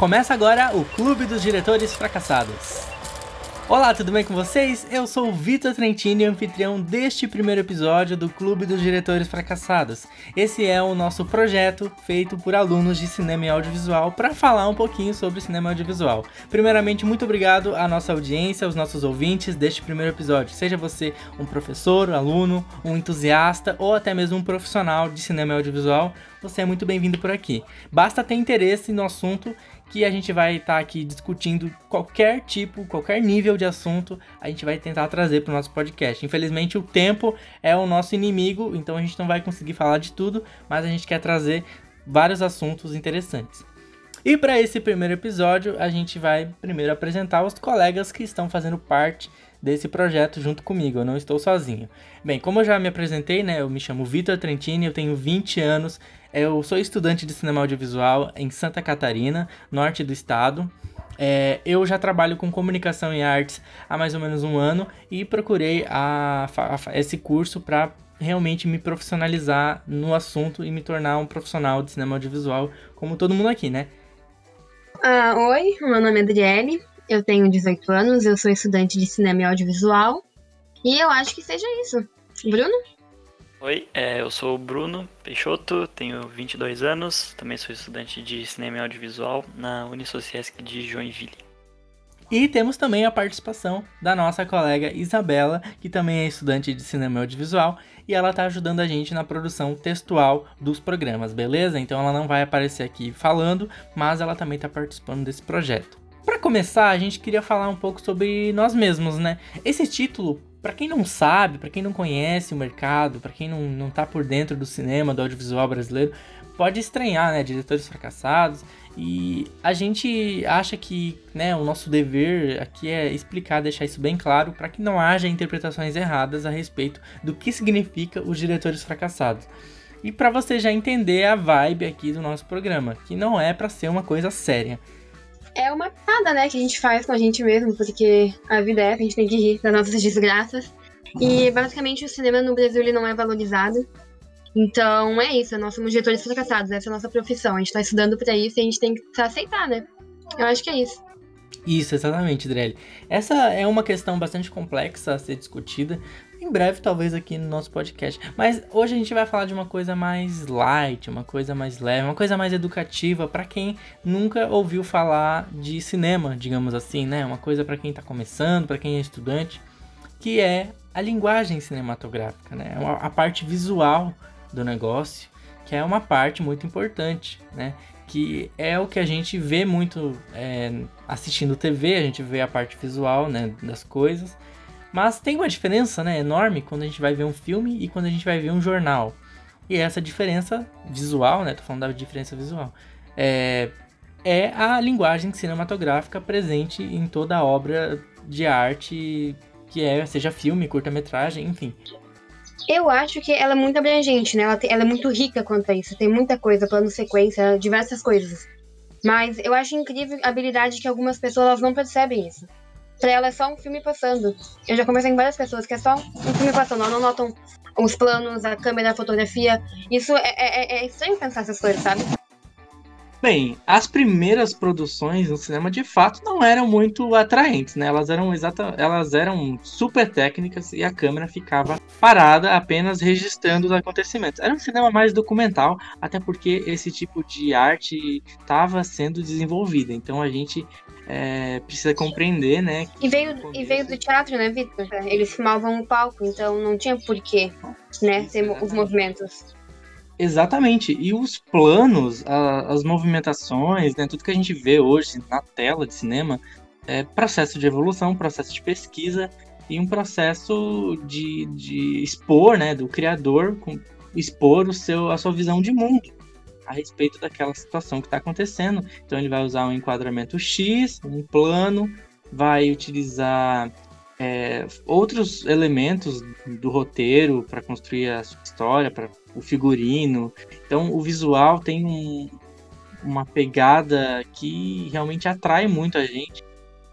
Começa agora o Clube dos Diretores Fracassados. Olá, tudo bem com vocês? Eu sou o Vitor Trentini, anfitrião deste primeiro episódio do Clube dos Diretores Fracassados. Esse é o nosso projeto feito por alunos de cinema e audiovisual para falar um pouquinho sobre cinema e audiovisual. Primeiramente, muito obrigado à nossa audiência, aos nossos ouvintes deste primeiro episódio. Seja você um professor, um aluno, um entusiasta ou até mesmo um profissional de cinema e audiovisual, você é muito bem-vindo por aqui. Basta ter interesse no assunto que a gente vai estar tá aqui discutindo qualquer tipo, qualquer nível de assunto, a gente vai tentar trazer para o nosso podcast. Infelizmente, o tempo é o nosso inimigo, então a gente não vai conseguir falar de tudo, mas a gente quer trazer vários assuntos interessantes. E para esse primeiro episódio, a gente vai primeiro apresentar os colegas que estão fazendo parte desse projeto junto comigo, eu não estou sozinho. Bem, como eu já me apresentei, né, eu me chamo Vitor Trentini, eu tenho 20 anos, eu sou estudante de cinema audiovisual em Santa Catarina, norte do estado. É, eu já trabalho com comunicação e artes há mais ou menos um ano e procurei a, a, esse curso para realmente me profissionalizar no assunto e me tornar um profissional de cinema audiovisual, como todo mundo aqui, né? Uh, oi, meu nome é Adriele, eu tenho 18 anos, eu sou estudante de cinema e audiovisual e eu acho que seja isso. Bruno? Oi, é, eu sou o Bruno Peixoto, tenho 22 anos, também sou estudante de cinema e audiovisual na Unisociesc de Joinville. E temos também a participação da nossa colega Isabela, que também é estudante de cinema e audiovisual, e ela está ajudando a gente na produção textual dos programas, beleza? Então ela não vai aparecer aqui falando, mas ela também está participando desse projeto. Para começar, a gente queria falar um pouco sobre nós mesmos, né? Esse título para quem não sabe, para quem não conhece o mercado, para quem não, não tá por dentro do cinema, do audiovisual brasileiro, pode estranhar, né? Diretores fracassados. E a gente acha que né, o nosso dever aqui é explicar, deixar isso bem claro, para que não haja interpretações erradas a respeito do que significa os diretores fracassados. E para você já entender a vibe aqui do nosso programa, que não é para ser uma coisa séria é uma piada, né, que a gente faz com a gente mesmo, porque a vida é, a gente tem que rir das nossas desgraças. E basicamente o cinema no Brasil ele não é valorizado. Então é isso, nós somos diretores fracassados, essa é a nossa profissão. A gente tá estudando para isso e a gente tem que aceitar, né? Eu acho que é isso. Isso, exatamente, Drelly. Essa é uma questão bastante complexa a ser discutida, em breve, talvez, aqui no nosso podcast. Mas hoje a gente vai falar de uma coisa mais light, uma coisa mais leve, uma coisa mais educativa para quem nunca ouviu falar de cinema, digamos assim, né? Uma coisa para quem tá começando, para quem é estudante, que é a linguagem cinematográfica, né? A parte visual do negócio, que é uma parte muito importante, né? Que é o que a gente vê muito é, assistindo TV, a gente vê a parte visual, né, das coisas, mas tem uma diferença né, enorme quando a gente vai ver um filme e quando a gente vai ver um jornal. E essa diferença visual, né? Tô falando da diferença visual. É, é a linguagem cinematográfica presente em toda a obra de arte que é, seja filme, curta-metragem, enfim. Eu acho que ela é muito abrangente, né? Ela, tem, ela, é muito rica quanto a isso. Tem muita coisa, plano sequência, diversas coisas. Mas eu acho incrível a habilidade que algumas pessoas não percebem isso pra ela é só um filme passando. Eu já conversei com várias pessoas que é só um filme passando, ela não notam os planos, a câmera, a fotografia. Isso é, é, é estranho pensar essas coisas, sabe? Bem, as primeiras produções no cinema de fato não eram muito atraentes, né? Elas eram exata, elas eram super técnicas e a câmera ficava parada apenas registrando os acontecimentos. Era um cinema mais documental, até porque esse tipo de arte estava sendo desenvolvida. Então a gente é, precisa compreender, né? E veio, e veio do teatro, né, Victor? Eles filmavam o palco, então não tinha porquê, né, ter os movimentos. Exatamente. E os planos, a, as movimentações, né, tudo que a gente vê hoje na tela de cinema, é processo de evolução, processo de pesquisa e um processo de, de expor, né, do criador, com, expor o seu, a sua visão de mundo a respeito daquela situação que está acontecendo. Então ele vai usar um enquadramento X, um plano, vai utilizar é, outros elementos do roteiro para construir a sua história, para o figurino. Então o visual tem um, uma pegada que realmente atrai muito a gente,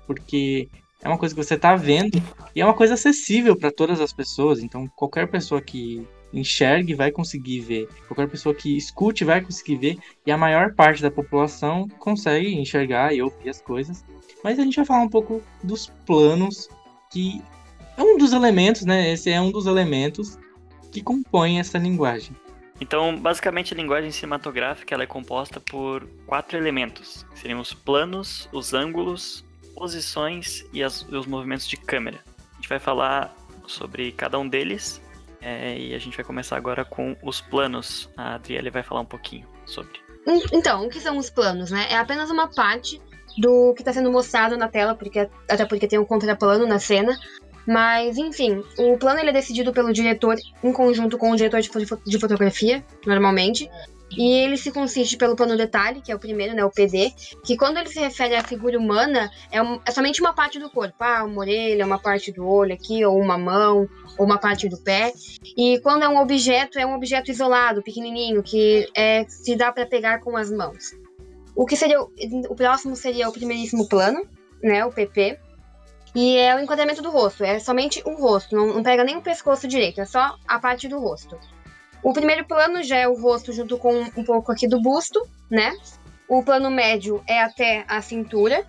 porque é uma coisa que você está vendo e é uma coisa acessível para todas as pessoas. Então qualquer pessoa que enxergue vai conseguir ver, qualquer pessoa que escute vai conseguir ver, e a maior parte da população consegue enxergar e ouvir as coisas. Mas a gente vai falar um pouco dos planos, que é um dos elementos, né? Esse é um dos elementos que compõem essa linguagem. Então, basicamente, a linguagem cinematográfica ela é composta por quatro elementos. Que seriam os planos, os ângulos, posições e as, os movimentos de câmera. A gente vai falar sobre cada um deles é, e a gente vai começar agora com os planos. A Adriele vai falar um pouquinho sobre. Então, o que são os planos, né? É apenas uma parte do que está sendo mostrado na tela, porque até porque tem um contraplano na cena, mas, enfim, o plano ele é decidido pelo diretor em conjunto com o diretor de, de fotografia, normalmente. E ele se consiste pelo plano detalhe, que é o primeiro, né, o PD, que quando ele se refere à figura humana, é, um, é, somente uma parte do corpo. Ah, uma orelha, uma parte do olho aqui, ou uma mão, ou uma parte do pé. E quando é um objeto, é um objeto isolado, pequenininho, que é, se dá para pegar com as mãos. O que seria o, o próximo seria o primeiríssimo plano, né, o PP, e é o enquadramento do rosto, é somente o rosto, não, não pega nem o pescoço direito, é só a parte do rosto. O primeiro plano já é o rosto junto com um pouco aqui do busto, né? O plano médio é até a cintura.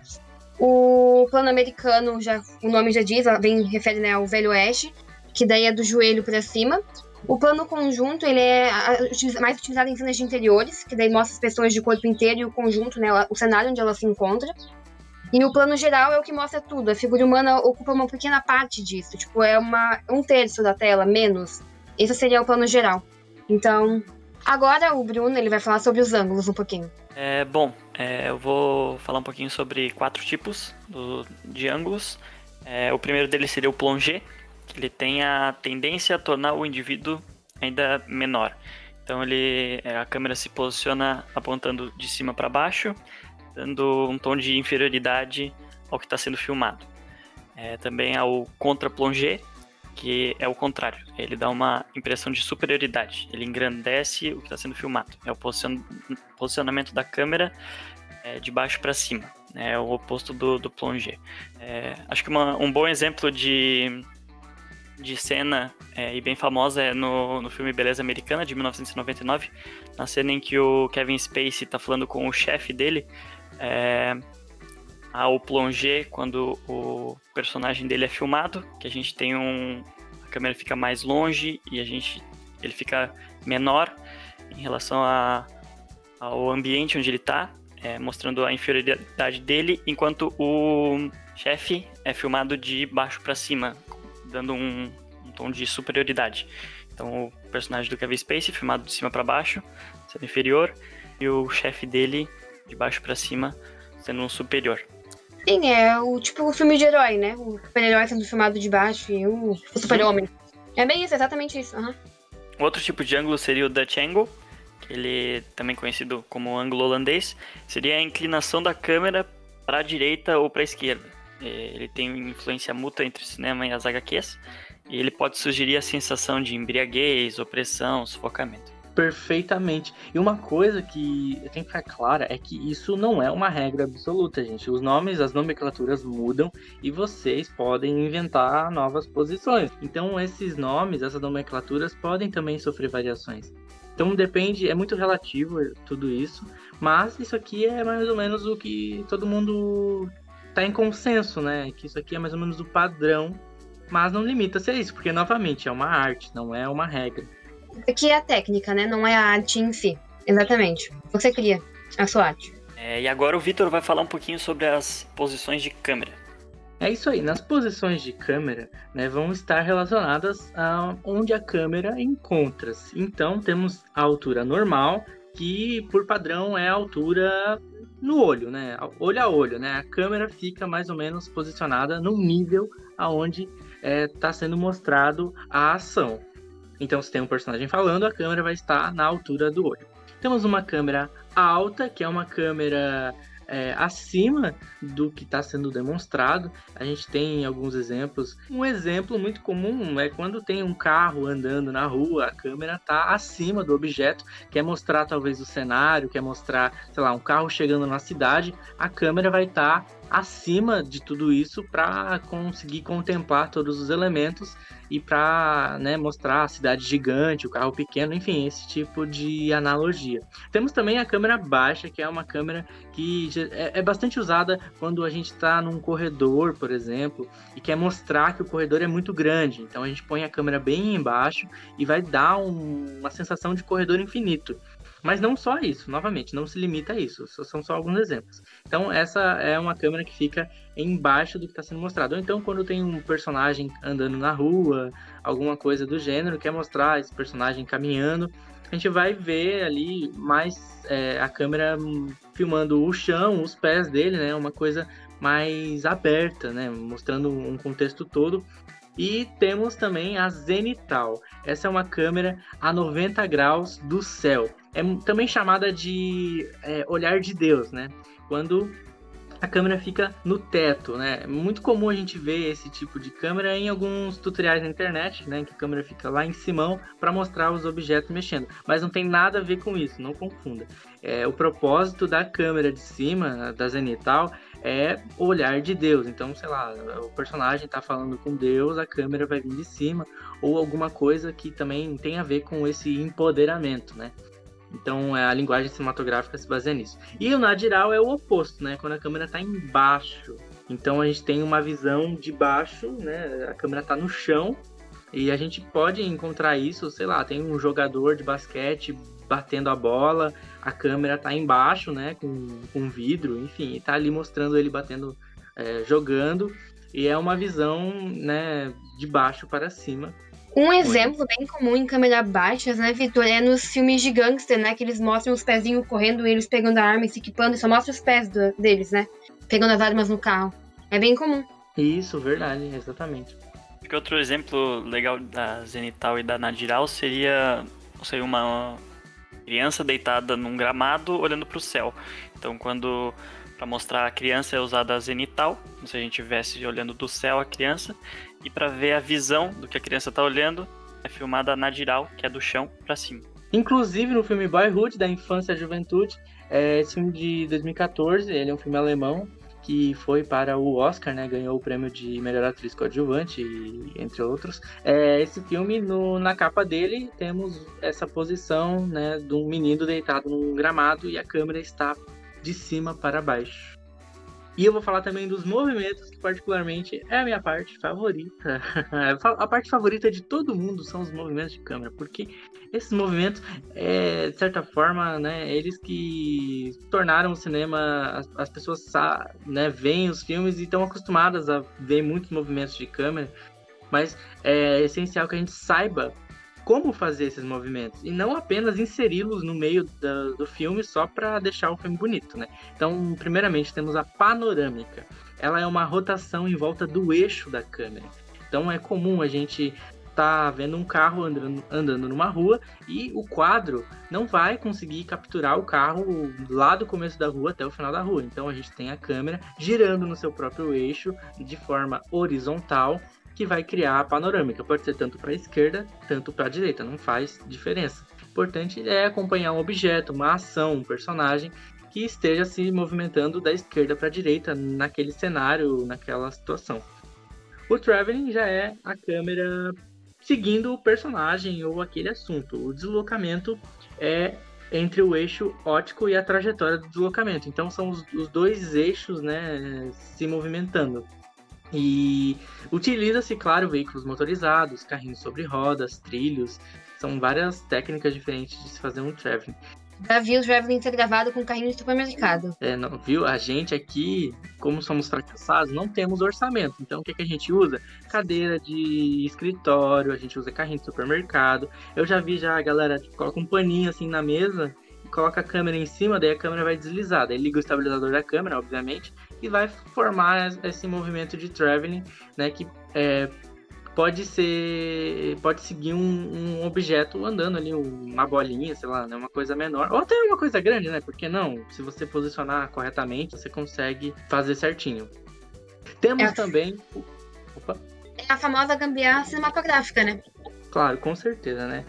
O plano americano, já, o nome já diz, bem refere né, ao Velho Oeste, que daí é do joelho para cima. O plano conjunto, ele é mais utilizado em cenas de interiores, que daí mostra as pessoas de corpo inteiro e o conjunto, né, o cenário onde ela se encontra. E o plano geral é o que mostra tudo. A figura humana ocupa uma pequena parte disso. Tipo, é uma, um terço da tela, menos. Esse seria o plano geral. Então, agora o Bruno ele vai falar sobre os ângulos um pouquinho. É, bom, é, eu vou falar um pouquinho sobre quatro tipos do, de ângulos. É, o primeiro deles seria o plongé, ele tem a tendência a tornar o indivíduo ainda menor. Então ele, é, a câmera se posiciona apontando de cima para baixo dando um tom de inferioridade ao que está sendo filmado. É, também há o contra-plongé, que é o contrário. Ele dá uma impressão de superioridade. Ele engrandece o que está sendo filmado. É o posicionamento da câmera é, de baixo para cima. É o oposto do, do plongé. É, acho que uma, um bom exemplo de, de cena é, e bem famosa é no, no filme Beleza Americana, de 1999, na cena em que o Kevin Spacey está falando com o chefe dele é, ao plongé, quando o personagem dele é filmado, que a gente tem um. A câmera fica mais longe e a gente. ele fica menor em relação a, ao ambiente onde ele está, é, mostrando a inferioridade dele, enquanto o chefe é filmado de baixo para cima, dando um, um, tom de superioridade. Então o personagem do Kevin Spacey filmado de cima para baixo, sendo inferior, e o chefe dele de baixo para cima, sendo um superior. Sim, é o tipo o filme de herói, né? O super-herói sendo filmado de baixo e o, o super-homem. É bem isso, exatamente isso. Uhum. Outro tipo de ângulo seria o Dutch Angle, que ele também conhecido como ângulo holandês, seria a inclinação da câmera para a direita ou para a esquerda. É, ele tem influência mútua entre o cinema e as HQs, e ele pode sugerir a sensação de embriaguez, opressão, sufocamento perfeitamente. E uma coisa que tem que ficar clara é que isso não é uma regra absoluta, gente. Os nomes, as nomenclaturas mudam e vocês podem inventar novas posições. Então, esses nomes, essas nomenclaturas podem também sofrer variações. Então, depende, é muito relativo tudo isso, mas isso aqui é mais ou menos o que todo mundo tá em consenso, né? Que isso aqui é mais ou menos o padrão, mas não limita-se a isso, porque novamente é uma arte, não é uma regra que é a técnica, né? Não é a arte em si. Exatamente. Você cria a sua arte. É, e agora o Vitor vai falar um pouquinho sobre as posições de câmera. É isso aí. Nas posições de câmera, né, vão estar relacionadas a onde a câmera encontra-se. Então, temos a altura normal, que por padrão é a altura no olho, né? Olho a olho, né? A câmera fica mais ou menos posicionada no nível aonde está é, tá sendo mostrado a ação. Então, se tem um personagem falando, a câmera vai estar na altura do olho. Temos uma câmera alta, que é uma câmera é, acima do que está sendo demonstrado. A gente tem alguns exemplos. Um exemplo muito comum é quando tem um carro andando na rua, a câmera está acima do objeto, quer mostrar talvez o cenário, quer mostrar, sei lá, um carro chegando na cidade, a câmera vai estar tá acima de tudo isso para conseguir contemplar todos os elementos e para né, mostrar a cidade gigante, o carro pequeno, enfim, esse tipo de analogia. Temos também a câmera baixa, que é uma câmera que é, é bastante usada quando a gente está num corredor, por exemplo, e quer mostrar que o corredor é muito grande. Então a gente põe a câmera bem embaixo e vai dar um, uma sensação de corredor infinito. Mas não só isso, novamente, não se limita a isso, são só alguns exemplos. Então, essa é uma câmera que fica embaixo do que está sendo mostrado. Ou então, quando tem um personagem andando na rua, alguma coisa do gênero, quer mostrar esse personagem caminhando, a gente vai ver ali mais é, a câmera filmando o chão, os pés dele, né? Uma coisa mais aberta, né? Mostrando um contexto todo. E temos também a zenital. Essa é uma câmera a 90 graus do céu é também chamada de é, olhar de Deus, né? Quando a câmera fica no teto, né? É muito comum a gente ver esse tipo de câmera em alguns tutoriais na internet, né? Que a câmera fica lá em cima para mostrar os objetos mexendo. Mas não tem nada a ver com isso, não confunda. É, o propósito da câmera de cima, da zenital, é olhar de Deus. Então, sei lá, o personagem está falando com Deus, a câmera vai vir de cima, ou alguma coisa que também tem a ver com esse empoderamento, né? Então é, a linguagem cinematográfica se baseia nisso. E o nadiral é o oposto, né? Quando a câmera está embaixo. Então a gente tem uma visão de baixo, né? A câmera está no chão e a gente pode encontrar isso, sei lá, tem um jogador de basquete batendo a bola, a câmera está embaixo, né? Com, com vidro, enfim, está ali mostrando ele batendo, é, jogando. E é uma visão, né? De baixo para cima um exemplo bem comum em câmera baixas, né, Vitor, é nos filmes de gangster, né, que eles mostram os pezinhos correndo, eles pegando a arma e se equipando, e só mostra os pés do, deles, né, pegando as armas no carro. É bem comum. Isso, verdade, exatamente. Acho que outro exemplo legal da Zenital e da Nadiral seria, sei, uma criança deitada num gramado olhando para o céu. Então, quando para mostrar a criança é usada a zenital, como se a gente estivesse olhando do céu a criança, e para ver a visão do que a criança está olhando, é filmada a nadiral, que é do chão para cima. Inclusive no filme Boyhood, da infância e juventude, é, esse filme de 2014, ele é um filme alemão que foi para o Oscar, né? Ganhou o prêmio de melhor atriz coadjuvante, entre outros. É, esse filme, no, na capa dele, temos essa posição, né, de um menino deitado num gramado e a câmera está de cima para baixo. E eu vou falar também dos movimentos, que particularmente é a minha parte favorita. a parte favorita de todo mundo são os movimentos de câmera, porque esses movimentos, é, de certa forma, né, eles que tornaram o cinema, as, as pessoas né, veem os filmes e estão acostumadas a ver muitos movimentos de câmera, mas é essencial que a gente saiba como fazer esses movimentos e não apenas inseri-los no meio do filme só para deixar o filme bonito, né? Então, primeiramente temos a panorâmica. Ela é uma rotação em volta do eixo da câmera. Então, é comum a gente tá vendo um carro andando, andando numa rua e o quadro não vai conseguir capturar o carro lá do começo da rua até o final da rua. Então a gente tem a câmera girando no seu próprio eixo de forma horizontal que vai criar a panorâmica. Pode ser tanto para a esquerda, tanto para a direita, não faz diferença. O importante é acompanhar um objeto, uma ação, um personagem que esteja se movimentando da esquerda para a direita naquele cenário, naquela situação. O traveling já é a câmera seguindo o personagem ou aquele assunto. O deslocamento é entre o eixo óptico e a trajetória do deslocamento. Então são os, os dois eixos né, se movimentando. E utiliza-se, claro, veículos motorizados, carrinhos sobre rodas, trilhos. São várias técnicas diferentes de se fazer um traveling. Já vi o traveling ser gravado com carrinho de supermercado. É, não, viu? A gente aqui, como somos fracassados, não temos orçamento. Então, o que, que a gente usa? Cadeira de escritório, a gente usa carrinho de supermercado. Eu já vi já a galera tipo, coloca um paninho assim na mesa coloca a câmera em cima, daí a câmera vai deslizar. Daí liga o estabilizador da câmera, obviamente, e vai formar esse movimento de traveling, né? Que é, pode ser. pode seguir um, um, objeto andando ali, uma bolinha, sei lá, né, uma coisa menor. Ou até uma coisa grande, né? Porque não? Se você posicionar corretamente, você consegue fazer certinho. Temos é. também. Opa. É a famosa gambiarra cinematográfica, né? Claro, com certeza, né?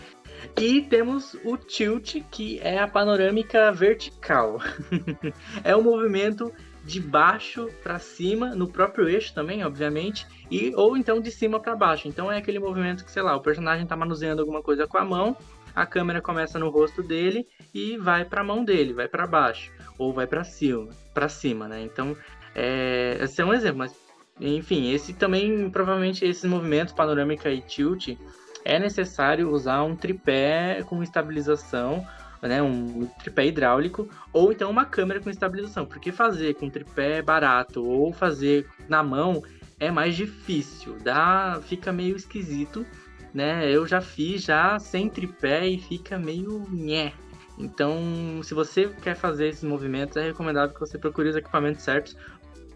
E temos o tilt, que é a panorâmica vertical. é um movimento de baixo para cima, no próprio eixo também, obviamente, e ou então de cima para baixo. Então é aquele movimento que, sei lá, o personagem está manuseando alguma coisa com a mão, a câmera começa no rosto dele e vai para a mão dele, vai para baixo ou vai para cima, para cima, né? Então, é, esse é um exemplo, mas enfim, esse também provavelmente esses movimentos panorâmica e tilt é necessário usar um tripé com estabilização né, um tripé hidráulico, ou então uma câmera com estabilização, porque fazer com tripé barato ou fazer na mão é mais difícil, dá, fica meio esquisito, né? Eu já fiz já sem tripé e fica meio nhé. Então, se você quer fazer esses movimentos, é recomendável que você procure os equipamentos certos.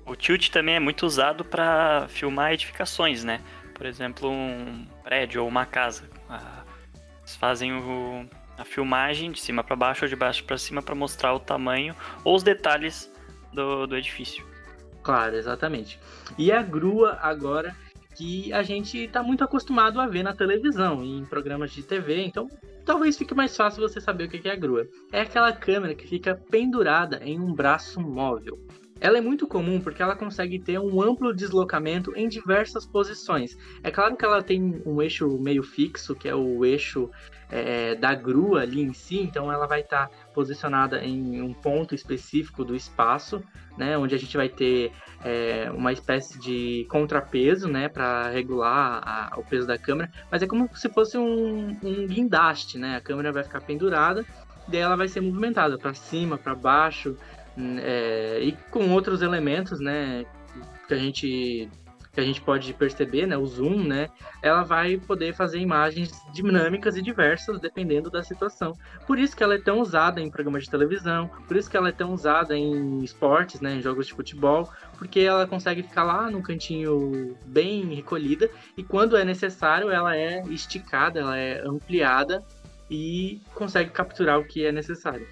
O tilt também é muito usado para filmar edificações, né? Por exemplo, um prédio ou uma casa. Ah, eles fazem o, a filmagem de cima para baixo ou de baixo para cima para mostrar o tamanho ou os detalhes do, do edifício. Claro, exatamente. E a grua agora que a gente está muito acostumado a ver na televisão, em programas de TV, então talvez fique mais fácil você saber o que é a grua. É aquela câmera que fica pendurada em um braço móvel. Ela é muito comum porque ela consegue ter um amplo deslocamento em diversas posições. É claro que ela tem um eixo meio fixo, que é o eixo é, da grua ali em si, então ela vai estar tá posicionada em um ponto específico do espaço, né, onde a gente vai ter é, uma espécie de contrapeso, né, para regular a, o peso da câmera, mas é como se fosse um, um guindaste, né, a câmera vai ficar pendurada, e daí ela vai ser movimentada para cima, para baixo, é, e com outros elementos, né, que a gente que a gente pode perceber, né, o zoom, né, ela vai poder fazer imagens dinâmicas e diversas dependendo da situação. Por isso que ela é tão usada em programas de televisão, por isso que ela é tão usada em esportes, né, em jogos de futebol, porque ela consegue ficar lá num cantinho bem recolhida e quando é necessário ela é esticada, ela é ampliada e consegue capturar o que é necessário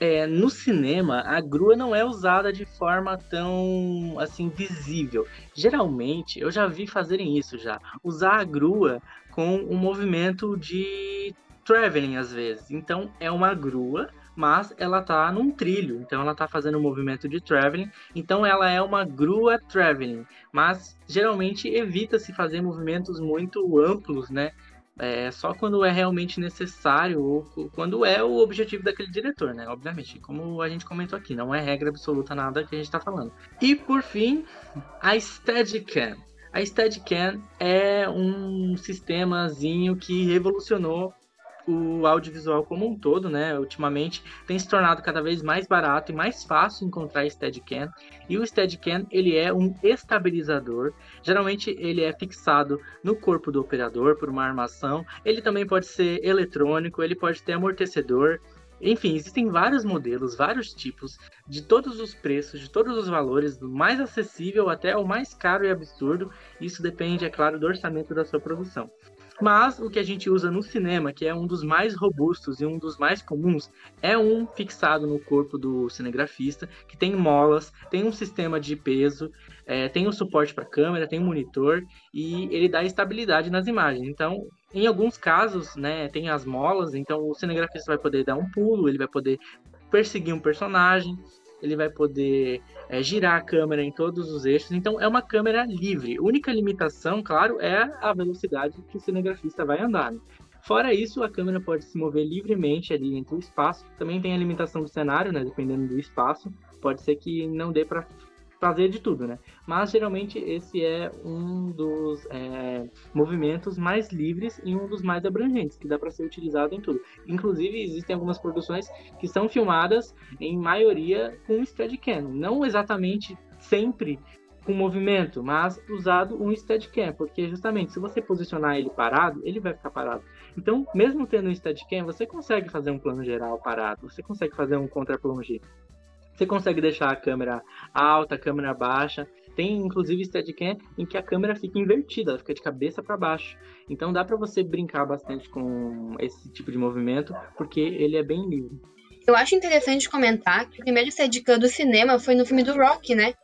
é, no cinema, a grua não é usada de forma tão assim visível. Geralmente, eu já vi fazerem isso já, usar a grua com um movimento de traveling às vezes. Então é uma grua, mas ela tá num trilho, então ela tá fazendo um movimento de traveling, então ela é uma grua traveling, mas geralmente evita se fazer movimentos muito amplos, né? É só quando é realmente necessário ou quando é o objetivo daquele diretor, né? Obviamente, como a gente comentou aqui, não é regra absoluta nada que a gente está falando. E por fim, a Steadicam. A Steadicam é um sistemazinho que revolucionou o audiovisual como um todo, né, ultimamente tem se tornado cada vez mais barato e mais fácil encontrar Steadicam. E o Steadicam, ele é um estabilizador. Geralmente ele é fixado no corpo do operador por uma armação. Ele também pode ser eletrônico, ele pode ter amortecedor. Enfim, existem vários modelos, vários tipos, de todos os preços, de todos os valores, do mais acessível até o mais caro e absurdo. Isso depende, é claro, do orçamento da sua produção. Mas o que a gente usa no cinema, que é um dos mais robustos e um dos mais comuns, é um fixado no corpo do cinegrafista, que tem molas, tem um sistema de peso, é, tem um suporte para câmera, tem um monitor e ele dá estabilidade nas imagens. Então, em alguns casos, né, tem as molas, então o cinegrafista vai poder dar um pulo, ele vai poder perseguir um personagem, ele vai poder é, girar a câmera em todos os eixos. Então, é uma câmera livre. Única limitação, claro, é a velocidade que o cinegrafista vai andar. Né? Fora isso, a câmera pode se mover livremente ali entre o espaço. Também tem a limitação do cenário, né? Dependendo do espaço. Pode ser que não dê para fazer de tudo, né? Mas geralmente esse é um dos é, movimentos mais livres e um dos mais abrangentes, que dá para ser utilizado em tudo. Inclusive, existem algumas produções que são filmadas em maioria com Steadicam, não exatamente sempre com movimento, mas usado um Steadicam, porque justamente se você posicionar ele parado, ele vai ficar parado. Então, mesmo tendo um Steadicam, você consegue fazer um plano geral parado, você consegue fazer um contra-plongé. Você consegue deixar a câmera alta, a câmera baixa. Tem inclusive Steadicam em que a câmera fica invertida, ela fica de cabeça para baixo. Então dá para você brincar bastante com esse tipo de movimento, porque ele é bem livre. Eu acho interessante comentar que o primeiro Steadicam do cinema foi no filme do Rock, né?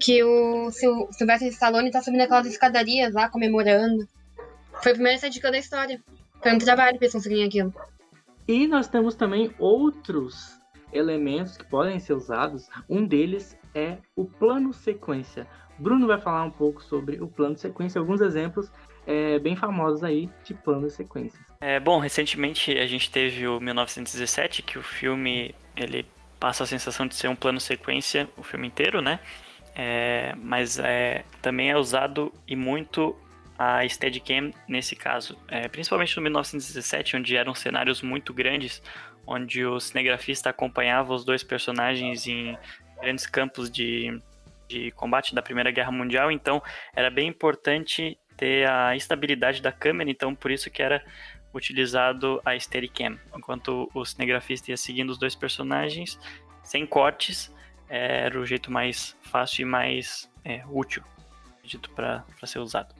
Que o Sylvester Stallone tá subindo aquelas escadarias lá, comemorando. Foi o primeiro Steadicam da história. tanto trabalho pra eles conseguirem aquilo. E nós temos também outros elementos que podem ser usados. Um deles é o plano sequência. Bruno vai falar um pouco sobre o plano sequência, alguns exemplos é, bem famosos aí de plano sequência. É, bom, recentemente a gente teve o 1917, que o filme ele passa a sensação de ser um plano sequência o filme inteiro, né? É, mas é, também é usado e muito a Steadicam nesse caso, é, principalmente no 1917, onde eram cenários muito grandes, onde o cinegrafista acompanhava os dois personagens em grandes campos de, de combate da Primeira Guerra Mundial, então era bem importante ter a estabilidade da câmera, então por isso que era utilizado a Steadicam, enquanto o cinegrafista ia seguindo os dois personagens sem cortes, era o jeito mais fácil e mais é, útil, acredito, para ser usado.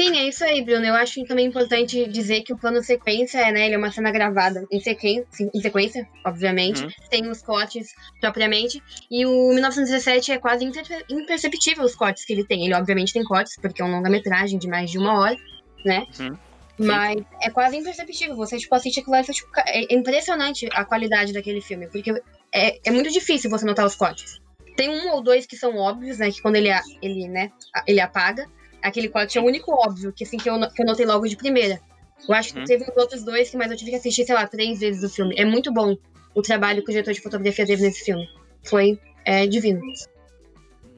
Sim, é isso aí, Bruno. Eu acho também importante dizer que o plano sequência, né, ele é uma cena gravada em sequência, em sequência obviamente, uhum. sem os cortes propriamente. E o 1917 é quase imperceptível os cortes que ele tem. Ele obviamente tem cortes, porque é um longa-metragem de mais de uma hora, né? Uhum. Mas é quase imperceptível. Você, tipo, assiste aquilo lá e tipo, é impressionante a qualidade daquele filme. Porque é, é muito difícil você notar os cortes. Tem um ou dois que são óbvios, né? Que quando ele, ele, né, ele apaga aquele corte é o único óbvio, que assim, que eu, que eu notei logo de primeira. Eu acho que uhum. teve uns outros dois que mais eu tive que assistir, sei lá, três vezes o filme. É muito bom o trabalho que o diretor de fotografia teve nesse filme. Foi é, divino.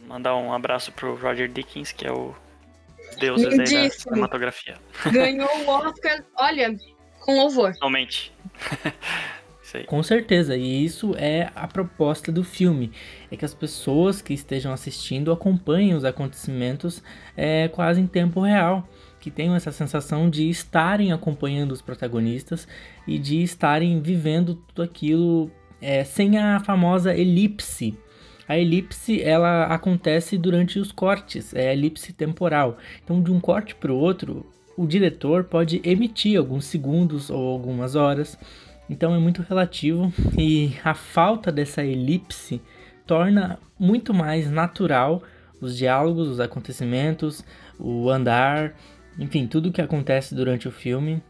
Mandar um abraço pro Roger Dickens, que é o deus da cinematografia. Ganhou o Oscar, olha, com louvor. Com certeza, e isso é a proposta do filme, é que as pessoas que estejam assistindo acompanhem os acontecimentos é, quase em tempo real, que tenham essa sensação de estarem acompanhando os protagonistas e de estarem vivendo tudo aquilo é, sem a famosa elipse. A elipse ela acontece durante os cortes, é a elipse temporal. Então, de um corte para o outro, o diretor pode emitir alguns segundos ou algumas horas então é muito relativo e a falta dessa elipse torna muito mais natural os diálogos, os acontecimentos, o andar, enfim, tudo o que acontece durante o filme.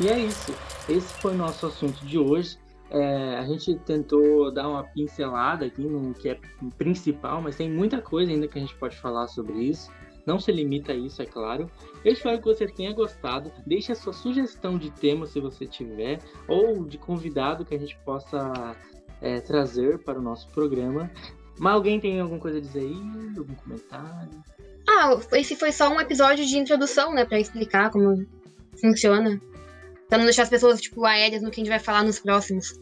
E é isso. Esse foi o nosso assunto de hoje. É, a gente tentou dar uma pincelada aqui no que é principal, mas tem muita coisa ainda que a gente pode falar sobre isso. Não se limita a isso, é claro. Eu espero que você tenha gostado. Deixe a sua sugestão de tema se você tiver, ou de convidado que a gente possa é, trazer para o nosso programa. Mas alguém tem alguma coisa a dizer aí? Algum comentário? Ah, esse foi só um episódio de introdução, né? Pra explicar como funciona. Pra não deixar as pessoas, tipo, aéreas no que a gente vai falar nos próximos.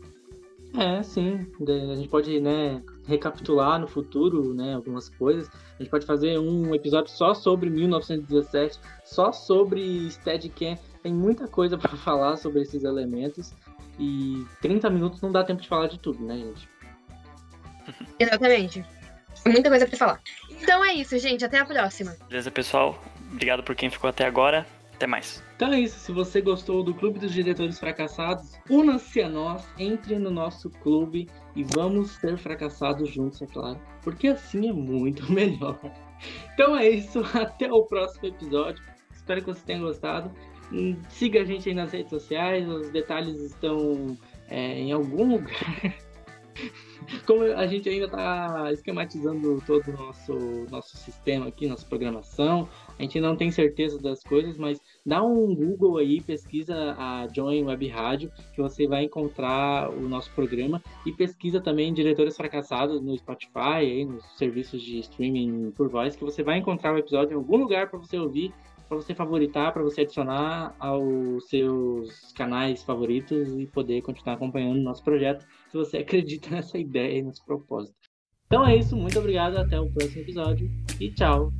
É, sim. A gente pode, né, recapitular no futuro, né, algumas coisas. A gente pode fazer um episódio só sobre 1917, só sobre Steadicam. Tem muita coisa para falar sobre esses elementos. E 30 minutos não dá tempo de falar de tudo, né, gente? Exatamente. Muita coisa para falar. Então é isso, gente. Até a próxima. Beleza, pessoal. Obrigado por quem ficou até agora. Até mais. Então é isso. Se você gostou do Clube dos Diretores Fracassados, una-se a nós, entre no nosso clube e vamos ser fracassados juntos, é claro. Porque assim é muito melhor. Então é isso. Até o próximo episódio. Espero que você tenha gostado. Siga a gente aí nas redes sociais. Os detalhes estão é, em algum lugar. Como a gente ainda está esquematizando todo o nosso, nosso sistema aqui, nossa programação, a gente não tem certeza das coisas, mas dá um Google aí, pesquisa a Join Web Rádio, que você vai encontrar o nosso programa. E pesquisa também Diretores Fracassados no Spotify, aí, nos serviços de streaming por voz, que você vai encontrar o episódio em algum lugar para você ouvir, para você favoritar, para você adicionar aos seus canais favoritos e poder continuar acompanhando o nosso projeto, se você acredita nessa ideia e nesse propósito. Então é isso, muito obrigado, até o próximo episódio e tchau!